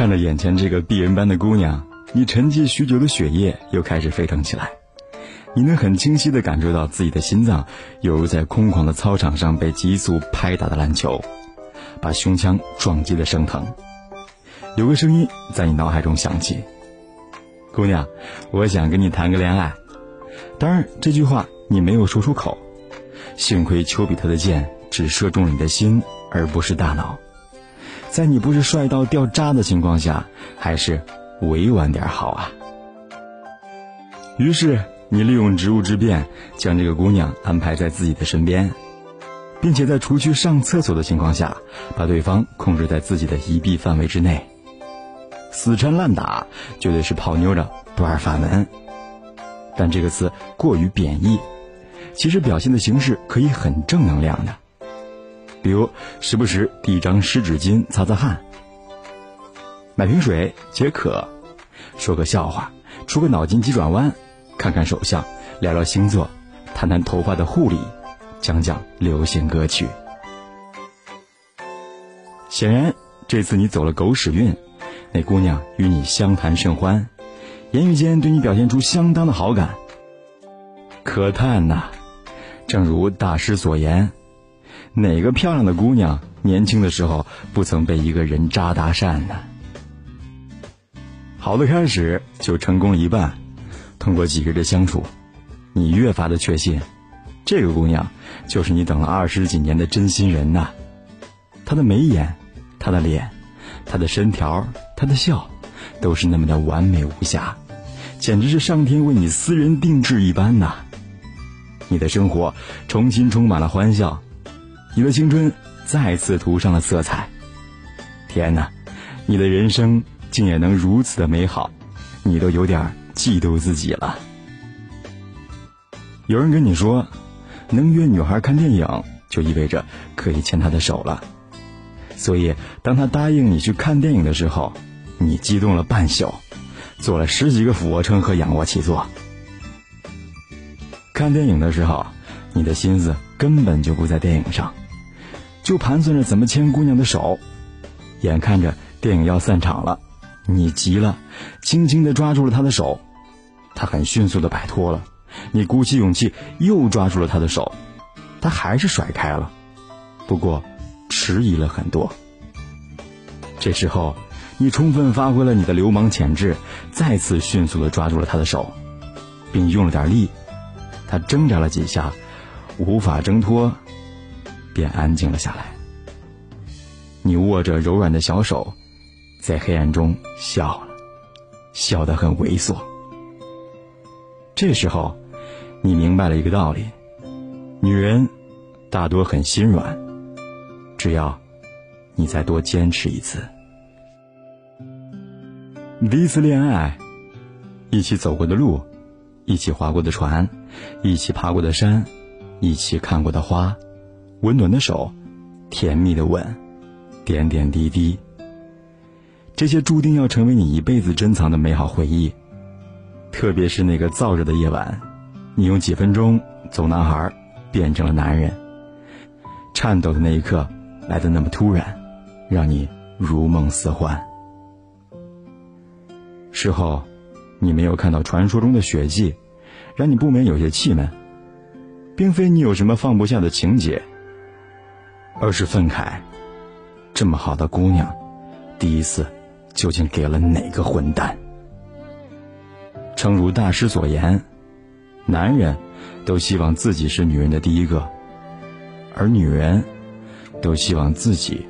看着眼前这个璧人般的姑娘，你沉寂许久的血液又开始沸腾起来。你能很清晰地感受到自己的心脏犹如在空旷的操场上被急速拍打的篮球，把胸腔撞击的生疼。有个声音在你脑海中响起：“姑娘，我想跟你谈个恋爱。”当然，这句话你没有说出口。幸亏丘比特的箭只射中了你的心，而不是大脑。在你不是帅到掉渣的情况下，还是委婉点好啊。于是。你利用职务之便，将这个姑娘安排在自己的身边，并且在除去上厕所的情况下，把对方控制在自己的一臂范围之内。死缠烂打，绝对是泡妞的不二法门。但这个词过于贬义，其实表现的形式可以很正能量的，比如时不时递一张湿纸巾擦擦汗，买瓶水解渴，说个笑话，出个脑筋急转弯。看看手相，聊聊星座，谈谈头发的护理，讲讲流行歌曲。显然，这次你走了狗屎运，那姑娘与你相谈甚欢，言语间对你表现出相当的好感。可叹呐，正如大师所言，哪个漂亮的姑娘年轻的时候不曾被一个人渣搭讪呢？好的开始就成功了一半。通过几日的相处，你越发的确信，这个姑娘就是你等了二十几年的真心人呐。她的眉眼，她的脸，她的身条，她的笑，都是那么的完美无瑕，简直是上天为你私人定制一般呐。你的生活重新充满了欢笑，你的青春再次涂上了色彩。天哪，你的人生竟也能如此的美好，你都有点。嫉妒自己了。有人跟你说，能约女孩看电影，就意味着可以牵她的手了。所以，当他答应你去看电影的时候，你激动了半宿，做了十几个俯卧撑和仰卧起坐。看电影的时候，你的心思根本就不在电影上，就盘算着怎么牵姑娘的手。眼看着电影要散场了，你急了，轻轻地抓住了她的手。他很迅速的摆脱了，你鼓起勇气又抓住了他的手，他还是甩开了，不过迟疑了很多。这时候，你充分发挥了你的流氓潜质，再次迅速的抓住了他的手，并用了点力，他挣扎了几下，无法挣脱，便安静了下来。你握着柔软的小手，在黑暗中笑了，笑得很猥琐。这时候，你明白了一个道理：女人大多很心软，只要你再多坚持一次。第一次恋爱，一起走过的路，一起划过的船，一起爬过的山，一起看过的花，温暖的手，甜蜜的吻，点点滴滴，这些注定要成为你一辈子珍藏的美好回忆。特别是那个燥热的夜晚，你用几分钟从男孩变成了男人。颤抖的那一刻来的那么突然，让你如梦似幻。事后，你没有看到传说中的血迹，让你不免有些气闷。并非你有什么放不下的情节，而是愤慨：这么好的姑娘，第一次究竟给了哪个混蛋？诚如大师所言，男人，都希望自己是女人的第一个，而女人，都希望自己，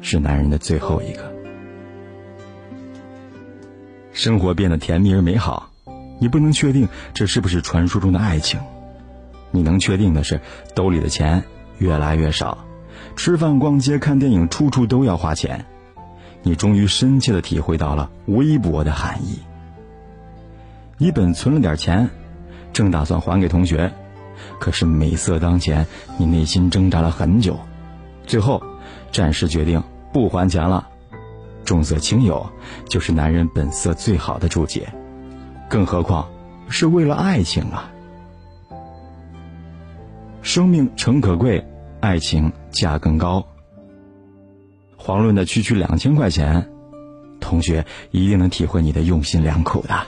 是男人的最后一个。生活变得甜蜜而美好，你不能确定这是不是传说中的爱情，你能确定的是，兜里的钱越来越少，吃饭、逛街、看电影，处处都要花钱，你终于深切的体会到了微薄的含义。你本存了点钱，正打算还给同学，可是美色当前，你内心挣扎了很久，最后暂时决定不还钱了。重色轻友就是男人本色最好的注解，更何况是为了爱情啊！生命诚可贵，爱情价更高。遑论那区区两千块钱，同学一定能体会你的用心良苦的。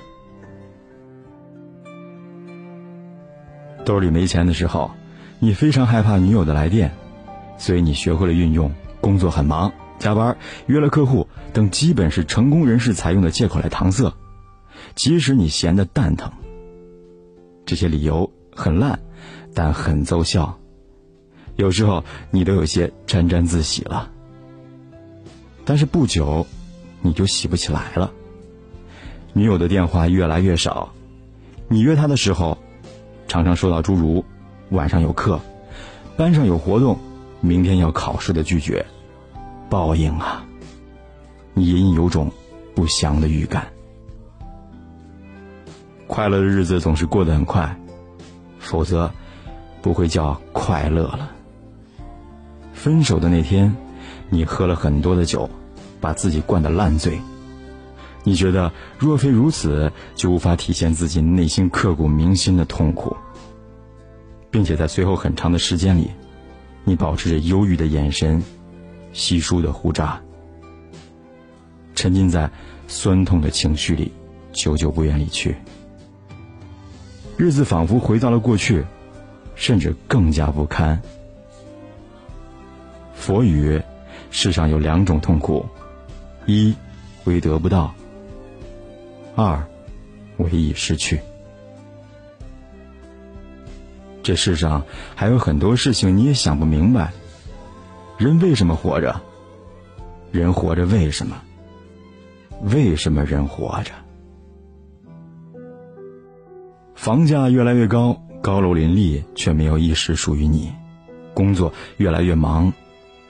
兜里没钱的时候，你非常害怕女友的来电，所以你学会了运用工作很忙、加班、约了客户等基本是成功人士采用的借口来搪塞，即使你闲得蛋疼。这些理由很烂，但很奏效。有时候你都有些沾沾自喜了。但是不久，你就喜不起来了。女友的电话越来越少，你约她的时候，常常收到诸如“晚上有课”“班上有活动”“明天要考试”的拒绝。报应啊！你隐隐有种不祥的预感。快乐的日子总是过得很快，否则不会叫快乐了。分手的那天，你喝了很多的酒。把自己灌得烂醉，你觉得若非如此，就无法体现自己内心刻骨铭心的痛苦，并且在随后很长的时间里，你保持着忧郁的眼神，稀疏的胡渣，沉浸在酸痛的情绪里，久久不愿离去。日子仿佛回到了过去，甚至更加不堪。佛语：世上有两种痛苦。一为得不到，二为已失去。这世上还有很多事情你也想不明白。人为什么活着？人活着为什么？为什么人活着？房价越来越高，高楼林立，却没有一时属于你。工作越来越忙，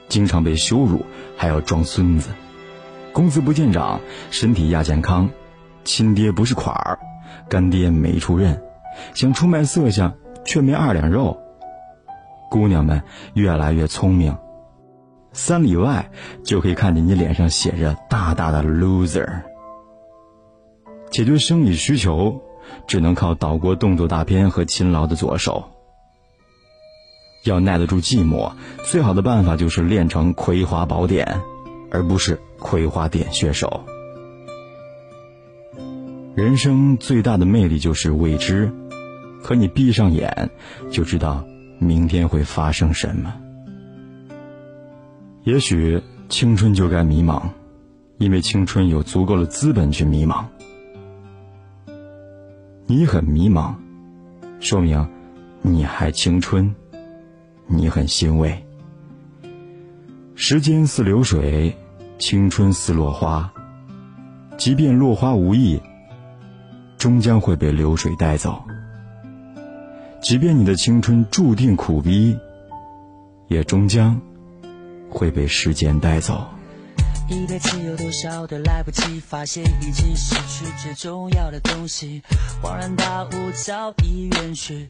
经常被羞辱，还要装孙子。工资不见涨，身体亚健康，亲爹不是款儿，干爹没出任，想出卖色相却没二两肉。姑娘们越来越聪明，三里外就可以看见你脸上写着大大的 loser。解决生理需求，只能靠岛国动作大片和勤劳的左手。要耐得住寂寞，最好的办法就是练成葵花宝典。而不是葵花点穴手。人生最大的魅力就是未知，可你闭上眼就知道明天会发生什么。也许青春就该迷茫，因为青春有足够的资本去迷茫。你很迷茫，说明你还青春，你很欣慰。时间似流水，青春似落花。即便落花无意，终将会被流水带走；即便你的青春注定苦逼，也终将会被时间带走。一辈子有多少的来不及发现，已经失去最重要的东西，恍然大悟，早已远去。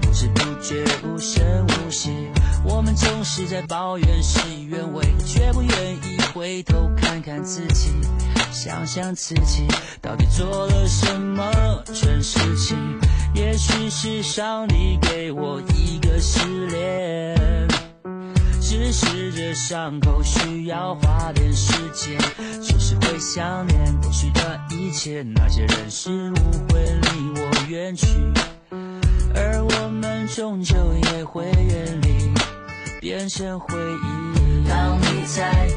不知不觉无声无息。我们总是在抱怨事与愿违，却不愿意回头看看自己，想想自己到底做了什么蠢事情。也许是上帝给我一个失恋，只是这伤口需要花点时间，只是会想念过去的一切，那些人事物会离我远去，而我们终究也会远离，变成回忆。当你在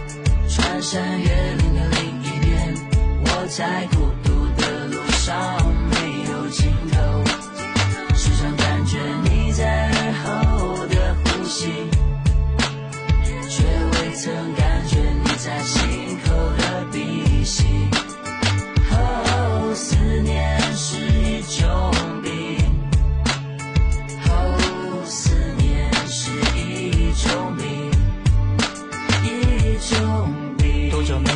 穿山越岭的另一边，我在孤独的路上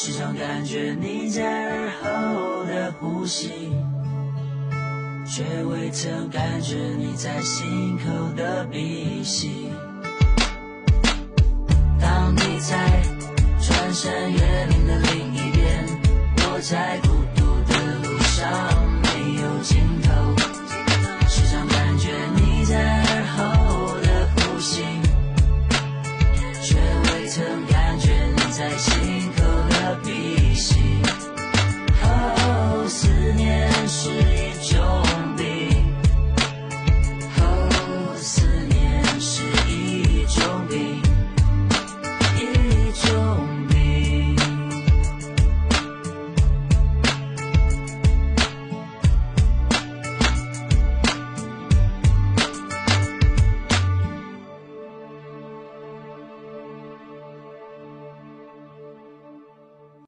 时常感觉你在耳后的呼吸，却未曾感觉你在心口的鼻息。当你在穿山越岭的路，